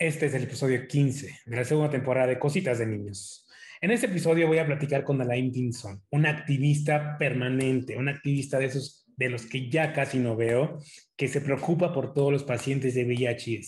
Este es el episodio 15 de la segunda temporada de Cositas de Niños. En este episodio voy a platicar con Alain Dinson, una activista permanente, una activista de esos de los que ya casi no veo, que se preocupa por todos los pacientes de VIH y.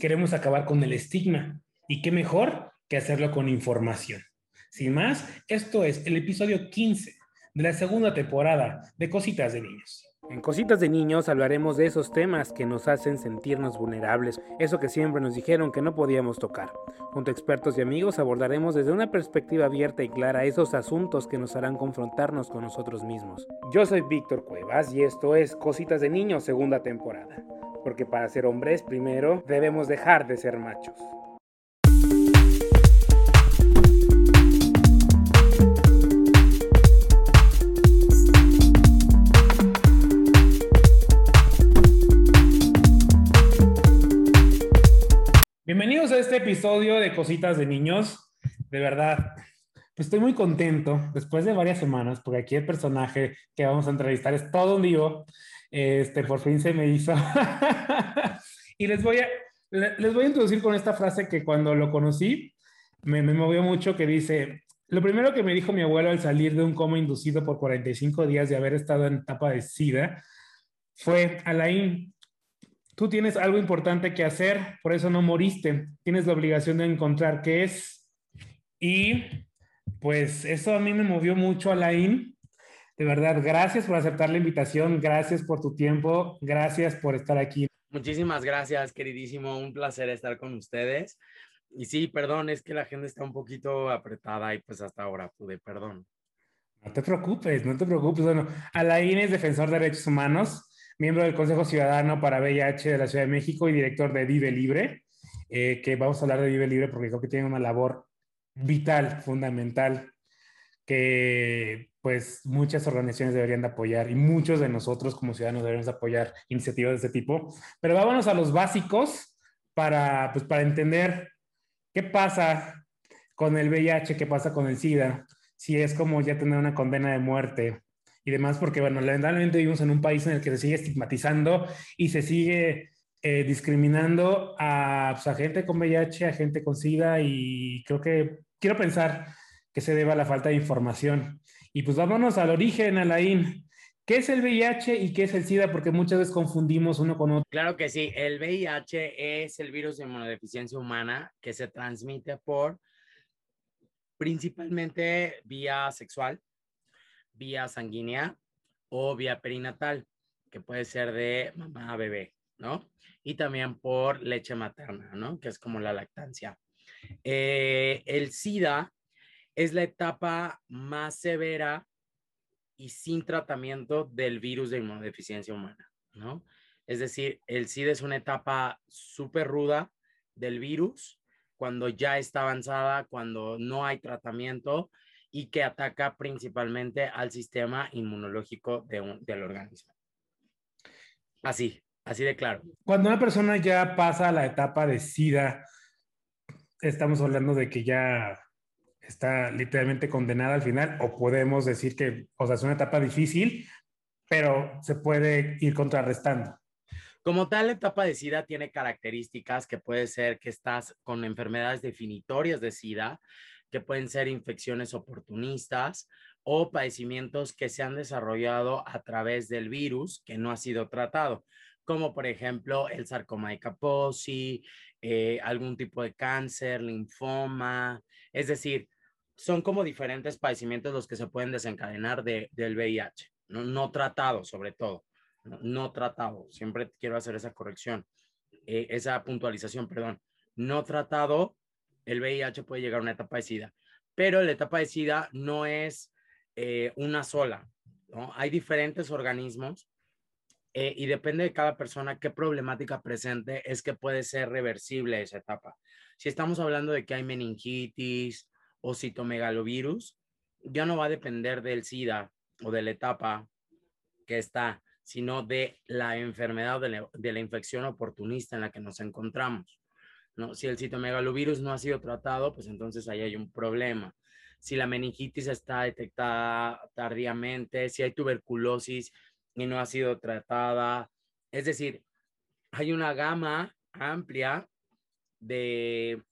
Queremos acabar con el estigma y qué mejor que hacerlo con información. Sin más, esto es el episodio 15 de la segunda temporada de Cositas de Niños. En Cositas de Niños hablaremos de esos temas que nos hacen sentirnos vulnerables, eso que siempre nos dijeron que no podíamos tocar. Junto a expertos y amigos abordaremos desde una perspectiva abierta y clara esos asuntos que nos harán confrontarnos con nosotros mismos. Yo soy Víctor Cuevas y esto es Cositas de Niños segunda temporada, porque para ser hombres primero debemos dejar de ser machos. Este episodio de Cositas de Niños. De verdad, pues estoy muy contento después de varias semanas, porque aquí el personaje que vamos a entrevistar es todo un vivo. Este, por fin se me hizo. y les voy, a, les voy a introducir con esta frase que cuando lo conocí me, me movió mucho, que dice, lo primero que me dijo mi abuelo al salir de un coma inducido por 45 días de haber estado en etapa de SIDA fue, Alain, Tú tienes algo importante que hacer, por eso no moriste. Tienes la obligación de encontrar qué es. Y pues eso a mí me movió mucho, Alain. De verdad, gracias por aceptar la invitación, gracias por tu tiempo, gracias por estar aquí. Muchísimas gracias, queridísimo. Un placer estar con ustedes. Y sí, perdón, es que la gente está un poquito apretada y pues hasta ahora pude, perdón. No te preocupes, no te preocupes. Bueno, Alain es defensor de derechos humanos miembro del Consejo Ciudadano para VIH de la Ciudad de México y director de Vive Libre, eh, que vamos a hablar de Vive Libre porque creo que tiene una labor vital, fundamental, que pues muchas organizaciones deberían de apoyar y muchos de nosotros como ciudadanos deberíamos apoyar iniciativas de este tipo. Pero vámonos a los básicos para, pues, para entender qué pasa con el VIH, qué pasa con el SIDA, si es como ya tener una condena de muerte y demás, porque, bueno, lamentablemente vivimos en un país en el que se sigue estigmatizando y se sigue eh, discriminando a, pues, a, gente con VIH, a gente con SIDA, y creo que quiero pensar que se debe a la falta de información. Y pues vámonos al origen, Alain. ¿Qué es el VIH y qué es el SIDA? Porque muchas veces confundimos uno con otro. Claro que sí, el VIH es el virus de inmunodeficiencia humana que se transmite por principalmente vía sexual, vía sanguínea o vía perinatal, que puede ser de mamá a bebé, ¿no? Y también por leche materna, ¿no? Que es como la lactancia. Eh, el SIDA es la etapa más severa y sin tratamiento del virus de inmunodeficiencia humana, ¿no? Es decir, el SIDA es una etapa súper ruda del virus cuando ya está avanzada, cuando no hay tratamiento y que ataca principalmente al sistema inmunológico de del organismo. Así, así de claro. Cuando una persona ya pasa a la etapa de SIDA, estamos hablando de que ya está literalmente condenada al final, o podemos decir que, o sea, es una etapa difícil, pero se puede ir contrarrestando. Como tal, la etapa de SIDA tiene características que puede ser que estás con enfermedades definitorias de SIDA, que pueden ser infecciones oportunistas o padecimientos que se han desarrollado a través del virus que no ha sido tratado, como por ejemplo el sarcoma de Kaposi, eh, algún tipo de cáncer, linfoma, es decir, son como diferentes padecimientos los que se pueden desencadenar del VIH, no, no tratado sobre todo, no, tratado, siempre quiero hacer esa corrección, eh, esa puntualización, perdón, no tratado el VIH puede llegar a una etapa de SIDA, pero la etapa de SIDA no es eh, una sola. Hay diferentes organismos eh, y depende de cada persona qué problemática presente es que puede ser reversible esa etapa. Si estamos hablando de que hay meningitis o citomegalovirus, ya no va a depender del SIDA o de la etapa que está, sino de la enfermedad de la infección oportunista en la que nos encontramos. ¿No? Si el citomegalovirus no ha sido tratado, pues entonces ahí hay un problema. Si la meningitis está detectada tardíamente, si hay tuberculosis y no ha sido tratada, es decir, hay una gama amplia de,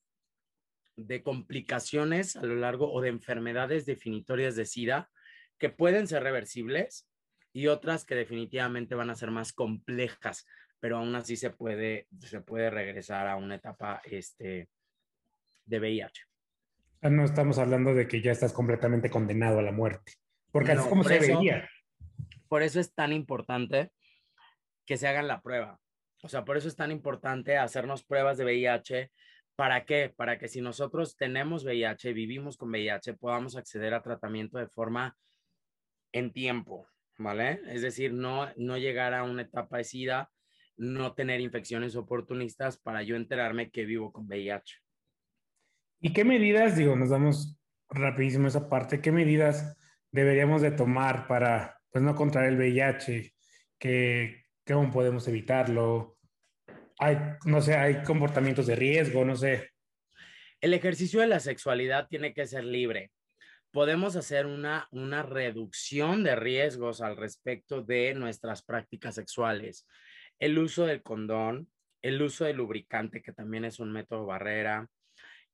de complicaciones a lo largo o de enfermedades definitorias de SIDA que pueden ser reversibles y otras que definitivamente van a ser más complejas, pero aún así se puede, se puede regresar a una etapa este, de VIH. No estamos hablando de que ya estás completamente condenado a la muerte, porque así es como se veía. Por eso es tan importante que se hagan la prueba. O sea, por eso es tan importante hacernos pruebas de VIH. ¿Para qué? Para que si nosotros tenemos VIH, vivimos con VIH, podamos acceder a tratamiento de forma en tiempo, ¿vale? Es decir, no, no llegar a una etapa de SIDA, no tener infecciones oportunistas para yo enterarme que vivo con VIH. ¿Y qué medidas, digo, nos damos rapidísimo esa parte, qué medidas deberíamos de tomar para, pues, no contraer el VIH? ¿Qué, ¿Cómo podemos evitarlo? Hay, no sé, hay comportamientos de riesgo, no sé. El ejercicio de la sexualidad tiene que ser libre podemos hacer una, una reducción de riesgos al respecto de nuestras prácticas sexuales. El uso del condón, el uso del lubricante, que también es un método barrera,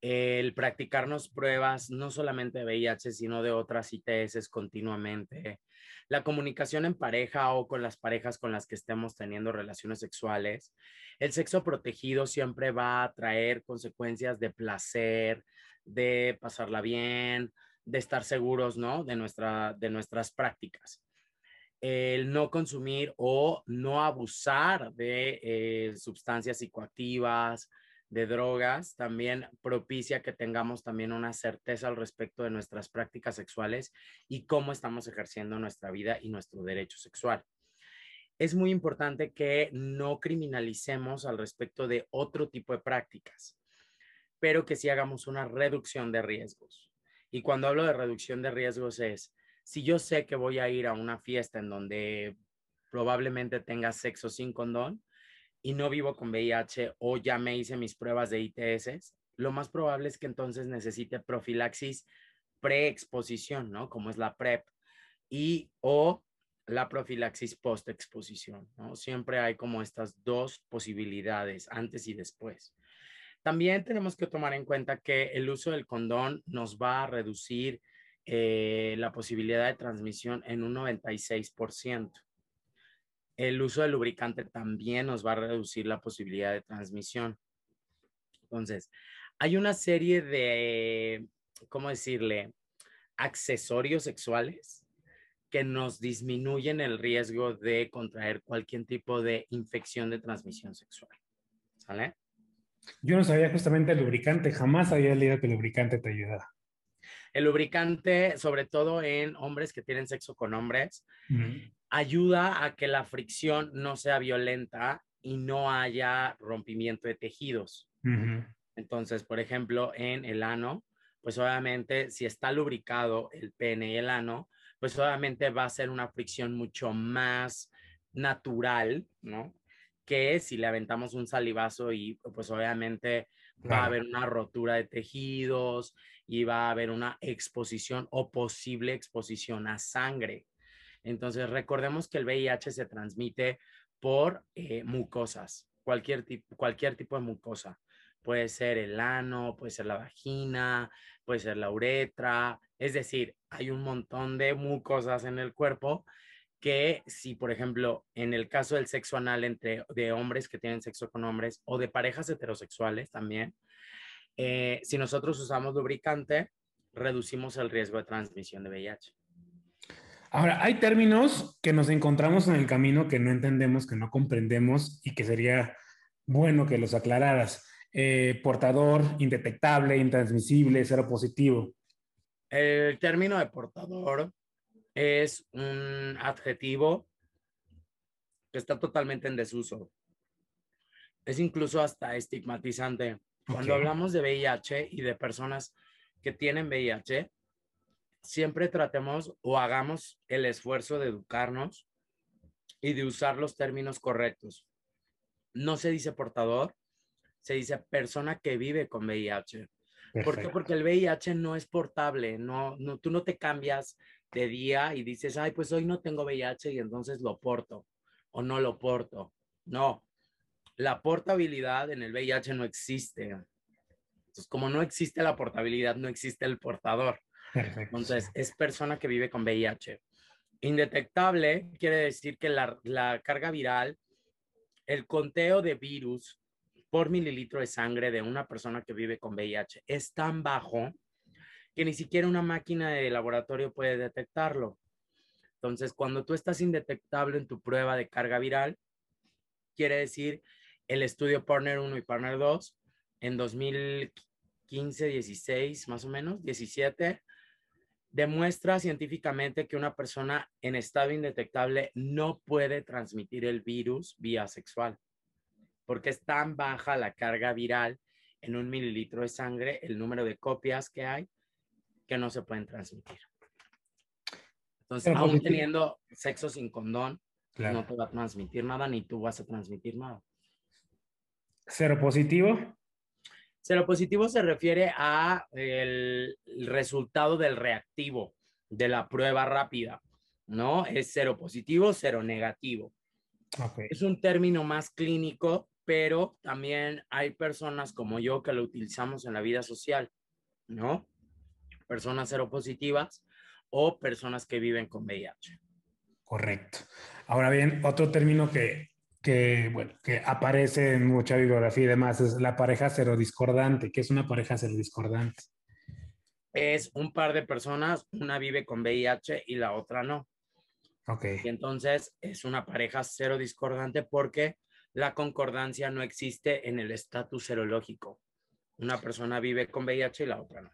el practicarnos pruebas no solamente de VIH, sino de otras ITS continuamente, la comunicación en pareja o con las parejas con las que estemos teniendo relaciones sexuales. El sexo protegido siempre va a traer consecuencias de placer, de pasarla bien, de estar seguros, ¿no? De, nuestra, de nuestras prácticas. El no consumir o no abusar de eh, sustancias psicoactivas, de drogas, también propicia que tengamos también una certeza al respecto de nuestras prácticas sexuales y cómo estamos ejerciendo nuestra vida y nuestro derecho sexual. Es muy importante que no criminalicemos al respecto de otro tipo de prácticas, pero que sí hagamos una reducción de riesgos. Y cuando hablo de reducción de riesgos es, si yo sé que voy a ir a una fiesta en donde probablemente tenga sexo sin condón y no vivo con VIH o ya me hice mis pruebas de ITS, lo más probable es que entonces necesite profilaxis preexposición, ¿no? Como es la PrEP y o la profilaxis postexposición, ¿no? Siempre hay como estas dos posibilidades, antes y después. También tenemos que tomar en cuenta que el uso del condón nos va a reducir eh, la posibilidad de transmisión en un 96%. El uso del lubricante también nos va a reducir la posibilidad de transmisión. Entonces, hay una serie de, ¿cómo decirle? Accesorios sexuales que nos disminuyen el riesgo de contraer cualquier tipo de infección de transmisión sexual. ¿Sale? Yo no sabía justamente el lubricante, jamás había leído que el lubricante te ayudaba. El lubricante, sobre todo en hombres que tienen sexo con hombres, ayuda a que la fricción no sea violenta y no haya rompimiento de tejidos. Entonces, por ejemplo, en el ano, pues obviamente si está lubricado el pene y el ano, pues obviamente va a ser una fricción mucho más natural, ¿no? que si le aventamos un salivazo y pues obviamente va a haber una rotura de tejidos y va a haber una exposición o posible exposición a sangre. Entonces recordemos que el VIH se transmite por eh, mucosas, cualquier tipo, cualquier tipo de mucosa. Puede ser el ano, puede ser la vagina, puede ser la uretra. Es decir, hay un montón de mucosas en el cuerpo que si, por ejemplo, en el caso del sexo anal entre de hombres que tienen sexo con hombres o de parejas heterosexuales también, eh, si nosotros usamos lubricante, reducimos el riesgo de transmisión de VIH. Ahora, hay términos que nos encontramos en el camino que no entendemos, que no comprendemos y que sería bueno que los aclararas. Eh, portador, indetectable, intransmisible, cero positivo. El término de portador es un adjetivo que está totalmente en desuso. Es incluso hasta estigmatizante. Cuando hablamos de VIH y de personas que tienen VIH, siempre tratemos o hagamos el esfuerzo de educarnos y de usar los términos correctos. No se dice portador, se dice persona que vive con VIH. ¿Por qué? Porque el VIH no es portable, no, no, tú no te cambias de día y dices, ay, pues hoy no tengo VIH y entonces lo porto o no lo porto. No, La portabilidad en el VIH no existe. Entonces, como no existe la portabilidad, no existe el portador. Entonces, es persona que vive con VIH. Indetectable quiere decir que la, la carga viral, el conteo de virus por mililitro de sangre de una persona que vive con VIH es tan bajo que ni siquiera una máquina de laboratorio puede detectarlo. Entonces, cuando tú estás indetectable en tu prueba de carga viral, quiere decir el estudio Partner 1 y Partner 2 en 2015, 16, más o menos, 17, demuestra científicamente que una persona en estado indetectable no puede transmitir el virus vía sexual, porque es tan baja la carga viral en un mililitro de sangre, el número de copias que hay, que no se pueden transmitir. Entonces, aún teniendo sexo sin condón, no te va a transmitir nada, ni tú vas a transmitir nada. ¿Cero positivo? Cero positivo se refiere a el, resultado del reactivo de la prueba rápida, ¿no? Es cero positivo, cero negativo. Es un término más clínico, pero también hay personas como yo que lo utilizamos en la vida social, ¿no? Personas seropositivas o personas que viven con VIH. Correcto. Ahora bien, otro término que, que, bueno, que aparece en mucha bibliografía y demás es la pareja serodiscordante. ¿Qué es una pareja serodiscordante? Es un par de personas, una vive con VIH y la otra no. Ok. Y entonces es una pareja serodiscordante porque la concordancia no existe en el estatus serológico. Una persona vive con VIH y la otra no.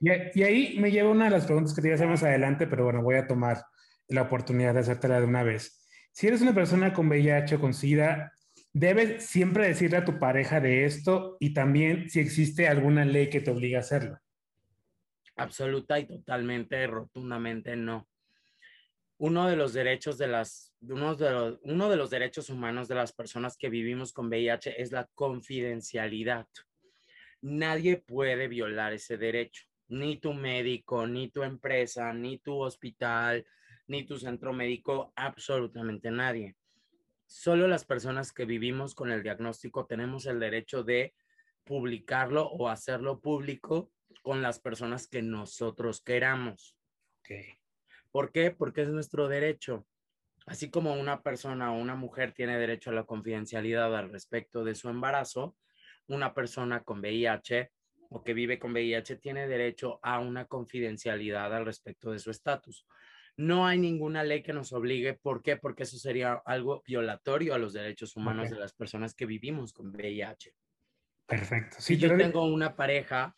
Y, y, ahí me lleva una de las preguntas que te iba a hacer más adelante, pero bueno, voy a tomar la oportunidad de hacértela de una vez. Si eres una persona con VIH o con SIDA, debes siempre decirle a tu pareja de esto y también si existe alguna ley que te obligue a hacerlo. Absoluta y totalmente, rotundamente no. Uno de los derechos de las, uno de los, uno de los derechos humanos de las personas que vivimos con VIH es la confidencialidad. Nadie puede violar ese derecho, ni tu médico, ni tu empresa, ni tu hospital, ni tu centro médico, absolutamente nadie. Solo las personas que vivimos con el diagnóstico tenemos el derecho de publicarlo o hacerlo público con las personas que nosotros queramos. Okay. ¿Por qué? Porque es nuestro derecho. Así como una persona o una mujer tiene derecho a la confidencialidad al respecto de su embarazo, una persona con VIH o que vive con VIH tiene derecho a una confidencialidad al respecto de su estatus. No hay ninguna ley que nos obligue. ¿Por qué? Porque eso sería algo violatorio a los derechos humanos de las personas que vivimos con VIH. Perfecto. si yo tengo una pareja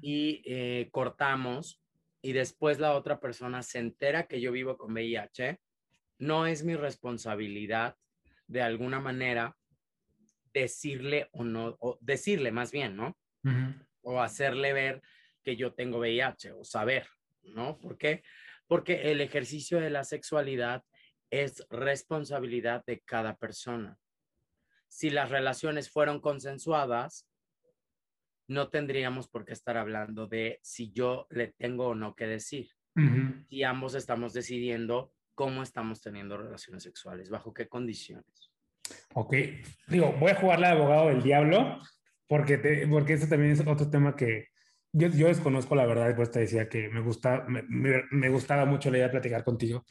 y eh, cortamos y después la otra persona se entera que yo vivo con VIH, no es mi responsabilidad de alguna manera decirle o no, o decirle más bien, ¿no? O hacerle ver que yo tengo VIH o saber, ¿no? ¿Por qué? Porque el ejercicio de la sexualidad es responsabilidad de cada persona. Si las relaciones fueron consensuadas, no tendríamos por qué estar hablando de si yo le tengo o no que decir. Y ambos estamos decidiendo cómo estamos teniendo relaciones sexuales, bajo qué condiciones. Ok, digo, voy a jugarle de abogado del diablo, porque, porque este también es otro tema que, yo, yo, desconozco la verdad, pues te decía que me, gusta, me, me, gustaba mucho la idea de platicar contigo.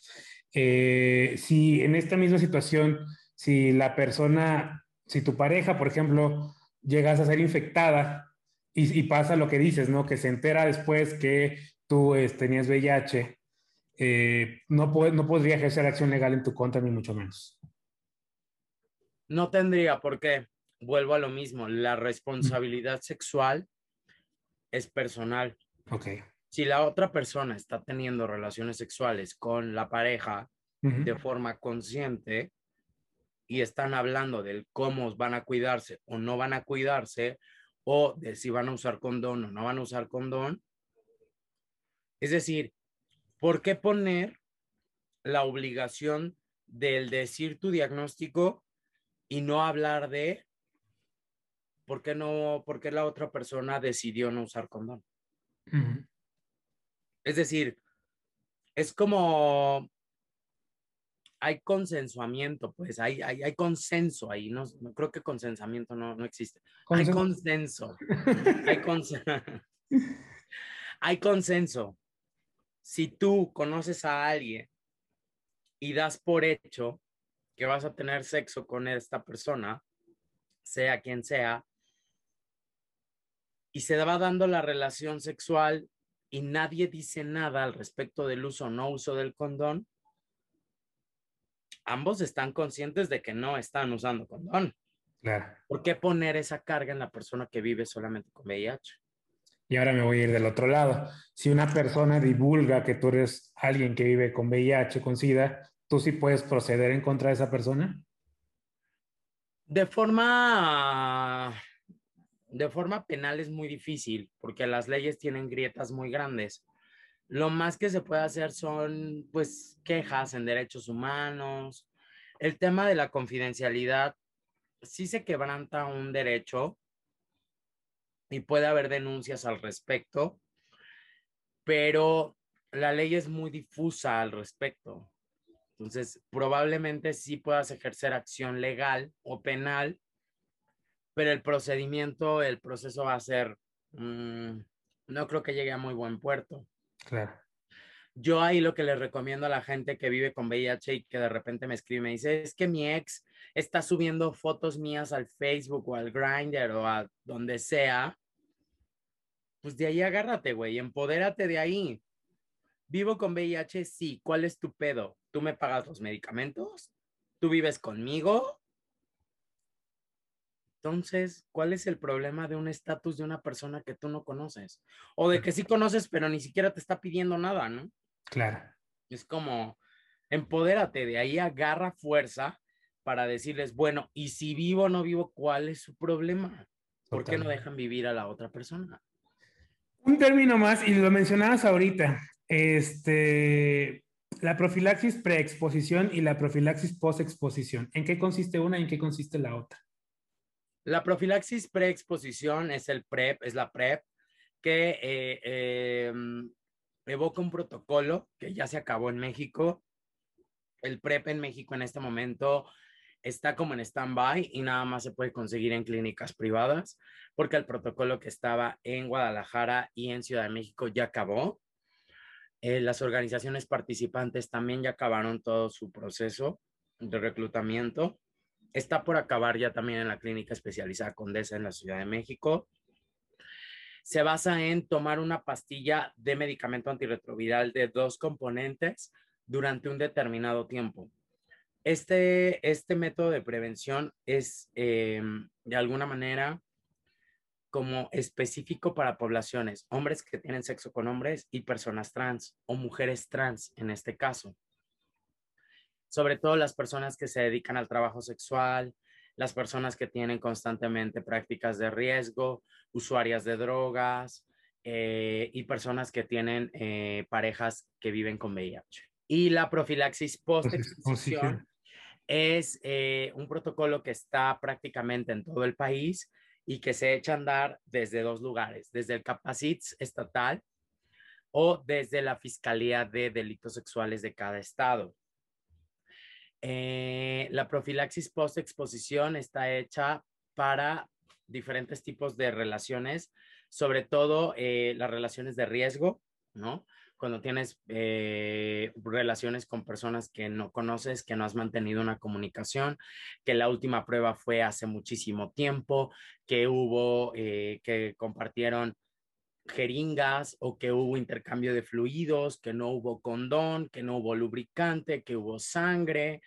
Eh, si en esta misma situación, si la persona, si tu pareja, por ejemplo, llegas a ser infectada y, y pasa lo que dices, ¿no? Que se entera después que tú eh, tenías VIH, eh, no, no podría ejercer acción legal en tu contra, ni mucho menos. No tendría, porque vuelvo a lo mismo, la responsabilidad sexual es personal. Ok. Si la otra persona está teniendo relaciones sexuales con la pareja de forma consciente y están hablando del cómo van a cuidarse o no van a cuidarse, o de si van a usar condón o no van a usar condón. Es decir, ¿por qué poner la obligación del decir tu diagnóstico y no hablar de ¿por qué no, por qué la otra persona decidió no usar condón? Es decir, es como hay consensuamiento, pues hay, hay, hay consenso ahí, no, no, creo que consensamiento no, no existe. Hay consenso. hay, hay consenso. Si tú conoces a alguien y das por hecho que vas a tener sexo con esta persona, sea quien sea, y se va dando la relación sexual y nadie dice nada al respecto del uso o no uso del condón, ambos están conscientes de que no están usando condón. Claro. ¿Por qué poner esa carga en la persona que vive solamente con VIH? Y ahora me voy a ir del otro lado. Si una persona divulga que tú eres alguien que vive con VIH, con SIDA, ¿tú sí puedes proceder en contra de esa persona? De forma, de forma penal es muy difícil porque las leyes tienen grietas muy grandes. Lo más que se puede hacer son, pues, quejas en derechos humanos. El tema de la confidencialidad, sí se quebranta un derecho y puede haber denuncias al respecto, pero la ley es muy difusa al respecto. Entonces, probablemente sí puedas ejercer acción legal o penal, pero el procedimiento, el proceso va a ser, mm, no creo que llegue a muy buen puerto. Claro. Yo ahí lo que les recomiendo a la gente que vive con VIH y que de repente me escribe y me dice, es que mi ex está subiendo fotos mías al Facebook o al Grindr o a donde sea, pues de ahí agárrate, güey, empodérate de ahí. Vivo con VIH, sí. ¿Cuál es tu pedo? ¿Tú me pagas los medicamentos? ¿Tú vives conmigo? Entonces, ¿cuál es el problema de un estatus de una persona que tú no conoces? O de que sí conoces, pero ni siquiera te está pidiendo nada, ¿no? Claro. Es como, empodérate, de ahí agarra fuerza para decirles, bueno, y si vivo o no vivo, ¿cuál es su problema? ¿Por qué no dejan vivir a la otra persona? Un término más, y lo mencionabas ahorita, este, la profilaxis preexposición y la profilaxis postexposición. ¿En qué consiste una y en qué consiste la otra? La profilaxis preexposición es el PrEP, es la PrEP, que eh, em, evoca un protocolo que ya se acabó en México. El PrEP en México en este momento está como en stand-by y nada más se puede conseguir en clínicas privadas porque el protocolo que estaba en Guadalajara y en Ciudad de México ya acabó. Eh, las organizaciones participantes también ya acabaron todo su proceso de reclutamiento está por acabar ya también en la clínica especializada Condesa en la Ciudad de México. Se basa en tomar una pastilla de medicamento antirretroviral de dos componentes durante un determinado tiempo. Este, este método de prevención es em, de alguna manera como específico para poblaciones, hombres que tienen sexo con hombres y personas trans o mujeres trans en este caso sobre todo las personas que se dedican al trabajo sexual, las personas que tienen constantemente prácticas de riesgo, usuarias de drogas eh, y personas que tienen eh, parejas que viven con VIH. Y la profilaxis post-exposición es eh, un protocolo que está prácticamente en todo el país y que se echa a andar desde dos lugares, desde el Capacits estatal o desde la Fiscalía de Delitos Sexuales de cada estado. Eh, la profilaxis post-exposición está hecha para diferentes tipos de relaciones, sobre todo eh, las relaciones de riesgo, ¿no? Cuando tienes eh, relaciones con personas que no conoces, que no has mantenido una comunicación, que la última prueba fue hace muchísimo tiempo, que hubo, que compartieron jeringas o que hubo intercambio de fluidos, que no hubo condón, que no hubo lubricante, que hubo sangre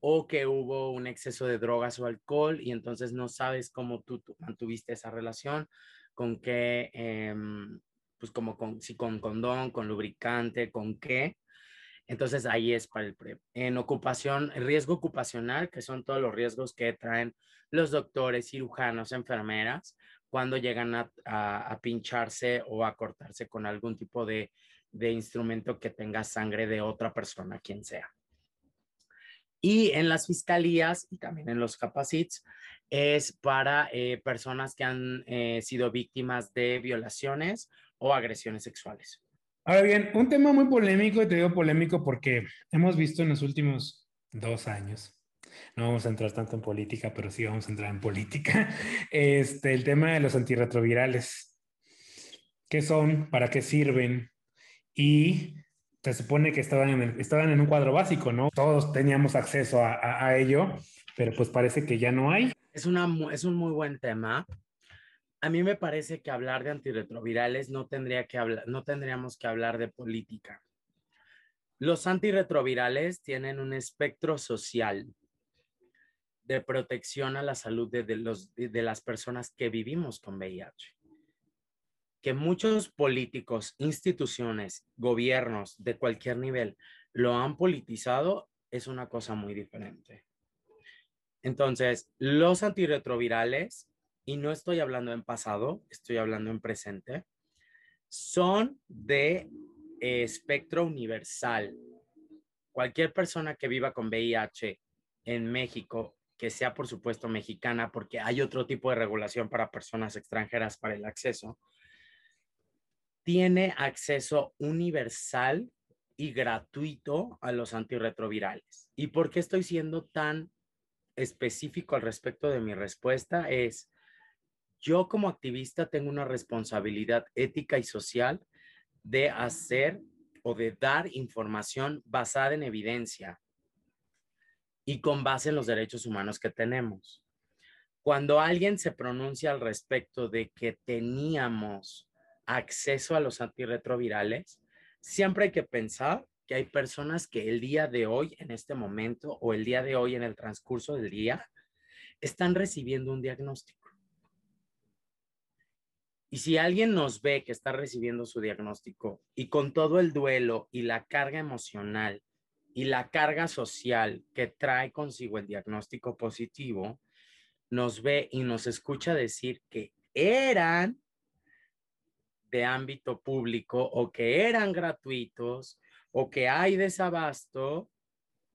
o que hubo un exceso de drogas o alcohol y entonces no sabes cómo tú, mantuviste esa relación, con qué, em, pues como con, si con condón, con lubricante, con qué. Entonces ahí es para el PrEP. En ocupación, riesgo ocupacional, que son todos los riesgos que traen los doctores, cirujanos, enfermeras, cuando llegan a, pincharse o a cortarse con algún tipo de, instrumento que tenga sangre de otra persona, quien sea. Y en las fiscalías y también en los capacits es para eh, personas que han eh, sido víctimas de violaciones o agresiones sexuales. Ahora bien, un tema muy polémico, y te digo polémico porque hemos visto en los últimos Dos años. No vamos a entrar tanto en política, pero sí vamos a entrar en política. Este, el tema de los antirretrovirales. ¿Qué son? ¿Para qué sirven? Y se supone que estaban en, estaban en un cuadro básico, ¿no? Todos teníamos acceso a, a, ello, pero pues parece que ya no hay. Es, una, es un muy buen tema. A mí me parece que hablar de antirretrovirales no, tendría que hablar, no tendríamos que hablar de política. Los antirretrovirales tienen un espectro social de protección a la salud de, los, de las personas que vivimos con VIH. Que muchos políticos, instituciones, gobiernos de cualquier nivel lo han politizado es una cosa muy diferente. Entonces, los antirretrovirales, y no estoy hablando en pasado, estoy hablando en presente, son de espectro universal. Cualquier persona que viva con VIH en México que sea por supuesto mexicana, porque hay otro tipo de regulación para personas extranjeras para el acceso, tiene acceso universal y gratuito a los antirretrovirales. ¿Y por qué estoy siendo tan específico al respecto de mi respuesta? Es, yo como activista tengo una responsabilidad ética y social de hacer o de dar información basada en evidencia, y con base en los derechos humanos que tenemos. Cuando alguien se pronuncia al respecto de que teníamos acceso a los antirretrovirales, siempre hay que pensar que hay personas que el día de hoy, en este momento, o el día de hoy, en el transcurso del día, están recibiendo un diagnóstico. Y si alguien nos ve que está recibiendo su diagnóstico y con todo el duelo y la carga emocional y la carga social que trae consigo el diagnóstico positivo, nos ve y nos escucha decir que eran de ámbito público o que eran gratuitos o que hay desabasto,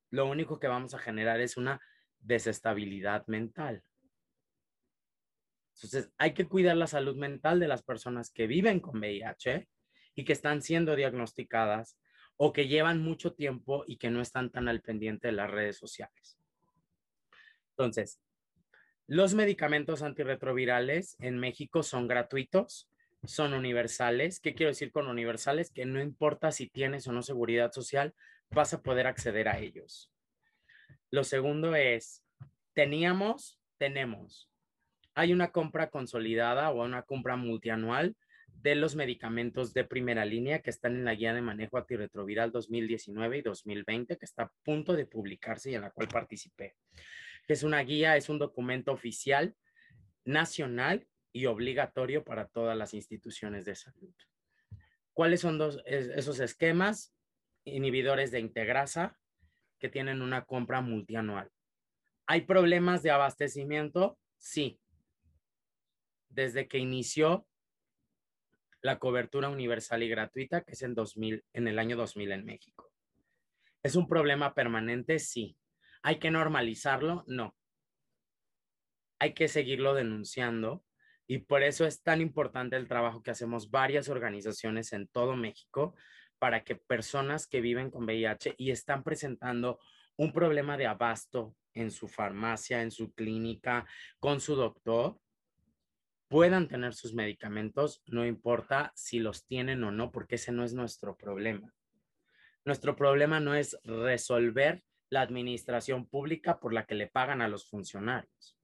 lo único que vamos a generar es una desestabilidad mental. Entonces, hay que cuidar la salud mental de las personas que viven con VIH y que están siendo diagnosticadas o que llevan mucho tiempo y que no están tan al pendiente de las redes sociales. Entonces, los medicamentos antirretrovirales en México son gratuitos, son universales. ¿Qué quiero decir con universales? Que no importa si tienes o no seguridad social, vas a poder acceder a ellos. Lo segundo es, teníamos, tenemos. Hay una compra consolidada o una compra multianual de los medicamentos de primera línea que están en la guía de manejo antirretroviral 2019 y 2020, que está a punto de publicarse y en la cual participé. Es una guía, es un documento oficial nacional y obligatorio para todas las instituciones de salud. ¿Cuáles son esos esquemas? Inhibidores de integrasa que tienen una compra multianual. ¿Hay problemas de abastecimiento? Sí. Desde que inició la cobertura universal y gratuita, que es en, 2000, en el año 2000 en México. ¿Es un problema permanente? Sí. ¿Hay que normalizarlo? No. Hay que seguirlo denunciando y por eso es tan importante el trabajo que hacemos varias organizaciones en todo México para que personas que viven con VIH y están presentando un problema de abasto en su farmacia, en su clínica, con su doctor, puedan tener sus medicamentos, no importa si los tienen o no, porque ese no es nuestro problema. Nuestro problema no es resolver la administración pública por la que le pagan a los funcionarios.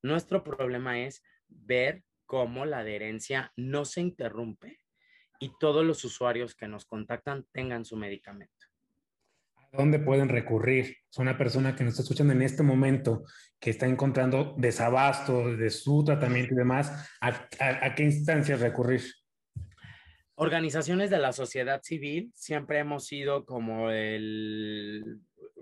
Nuestro problema es ver cómo la adherencia no se interrumpe y todos los usuarios que nos contactan tengan su medicamento dónde pueden recurrir? Es una persona que nos está escuchando en este momento, que está encontrando desabasto de su tratamiento y demás, ¿a, qué instancias recurrir? Organizaciones de la sociedad civil siempre hemos sido como el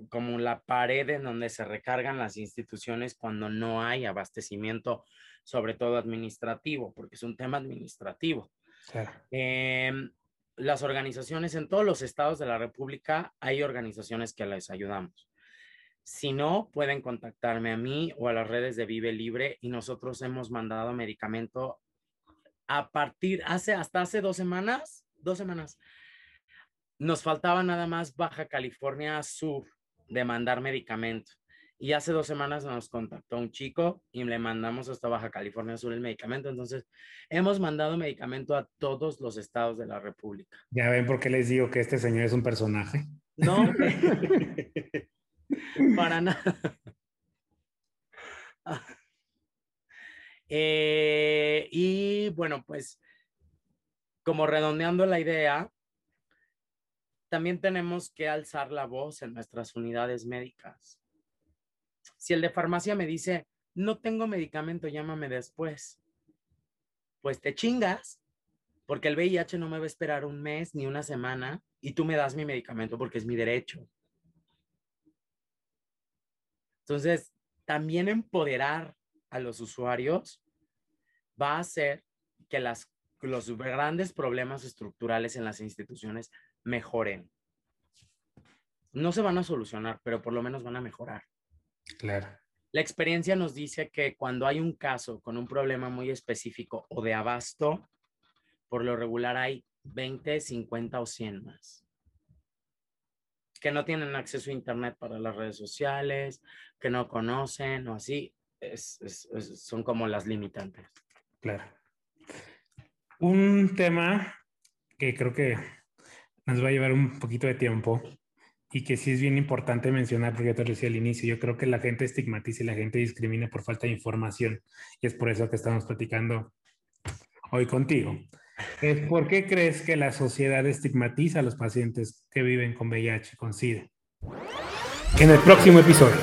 como la pared en donde se recargan las instituciones cuando no hay abastecimiento, sobre todo administrativo, porque es un tema administrativo. Claro. Em, las organizaciones en todos los estados de la República hay organizaciones que les ayudamos. Si no, pueden contactarme a mí o a las redes de Vive Libre y nosotros hemos mandado medicamento a partir, hace, hasta hace dos semanas, dos semanas. Nos faltaba nada más Baja California Sur, de mandar medicamento. Y hace dos semanas nos contactó un chico y le mandamos hasta Baja California Sur el medicamento. Entonces, hemos mandado medicamento a todos los estados de la República. Ya ven por qué les digo que este señor es un personaje. No, para nada. Eh, y bueno, pues como redondeando la idea, también tenemos que alzar la voz en nuestras unidades médicas si el de farmacia me dice, no tengo medicamento, llámame después, pues te chingas, porque el VIH no me va a esperar un mes ni una semana y tú me das mi medicamento porque es mi derecho. Entonces, también empoderar a los usuarios va a hacer que las, los grandes problemas estructurales en las instituciones mejoren. No se van a solucionar, pero por lo menos van a mejorar. Claro. La experiencia nos dice que cuando hay un caso con un problema muy específico o de abasto, por lo regular hay 20, 50 o 100 más que no tienen acceso a Internet para las redes sociales, que no conocen o así, son como las limitantes. Claro. Un tema que creo que nos va a llevar un poquito de tiempo y que sí es bien importante mencionar, porque ya te lo decía al inicio, yo creo que la gente estigmatiza y la gente discrimina por falta de información, y es por eso que estamos platicando hoy contigo. ¿Por qué crees que la sociedad estigmatiza a los pacientes que viven con VIH, con SIDA? En el próximo episodio.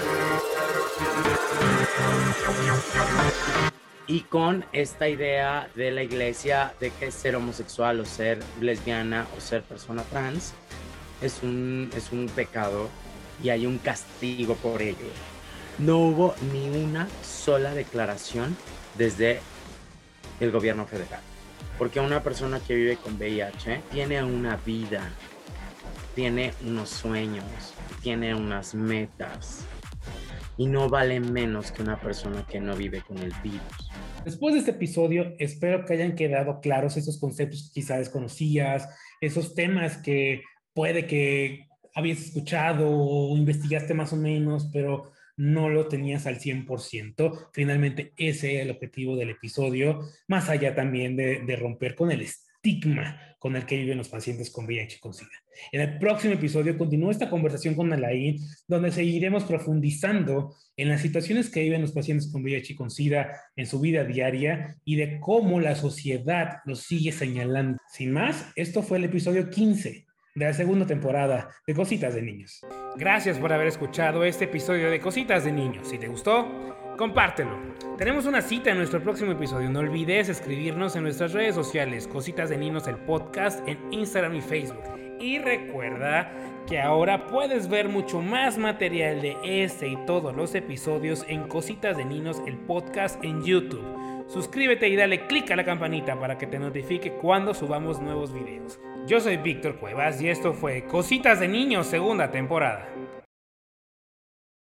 Y con esta idea de la iglesia de que ser homosexual o ser lesbiana o ser persona trans es un, es un pecado y hay un castigo por ello. No hubo ni una sola declaración desde el gobierno federal. Porque una persona que vive con VIH tiene una vida, tiene unos sueños, tiene unas metas y no vale menos que una persona que no vive con el virus. Después de este episodio, espero que hayan quedado claros esos conceptos que quizás desconocías, esos temas que puede que habías escuchado o investigaste más o menos, pero no lo tenías al 100%. Finalmente, ese es el objetivo del episodio, más allá también de, romper con el estigma con el que viven los pacientes con VIH y con SIDA. En el próximo episodio continúa esta conversación con Alain, donde seguiremos profundizando en las situaciones que viven los pacientes con VIH y con SIDA en su vida diaria y de cómo la sociedad los sigue señalando. Sin más, esto fue el episodio 15 de la segunda temporada de Cositas de Niños. Gracias por haber escuchado este episodio de Cositas de Niños. Si te gustó, compártelo. Tenemos una cita en nuestro próximo episodio. No olvides escribirnos en nuestras redes sociales, Cositas de Niños, el podcast en Instagram y Facebook. Y recuerda que ahora puedes ver mucho más material de este y todos los episodios en Cositas de Niños, el podcast en YouTube. Suscríbete y dale click a la campanita para que te notifique cuando subamos nuevos videos. Yo soy Víctor Cuevas y esto fue Cositas de Niños segunda temporada.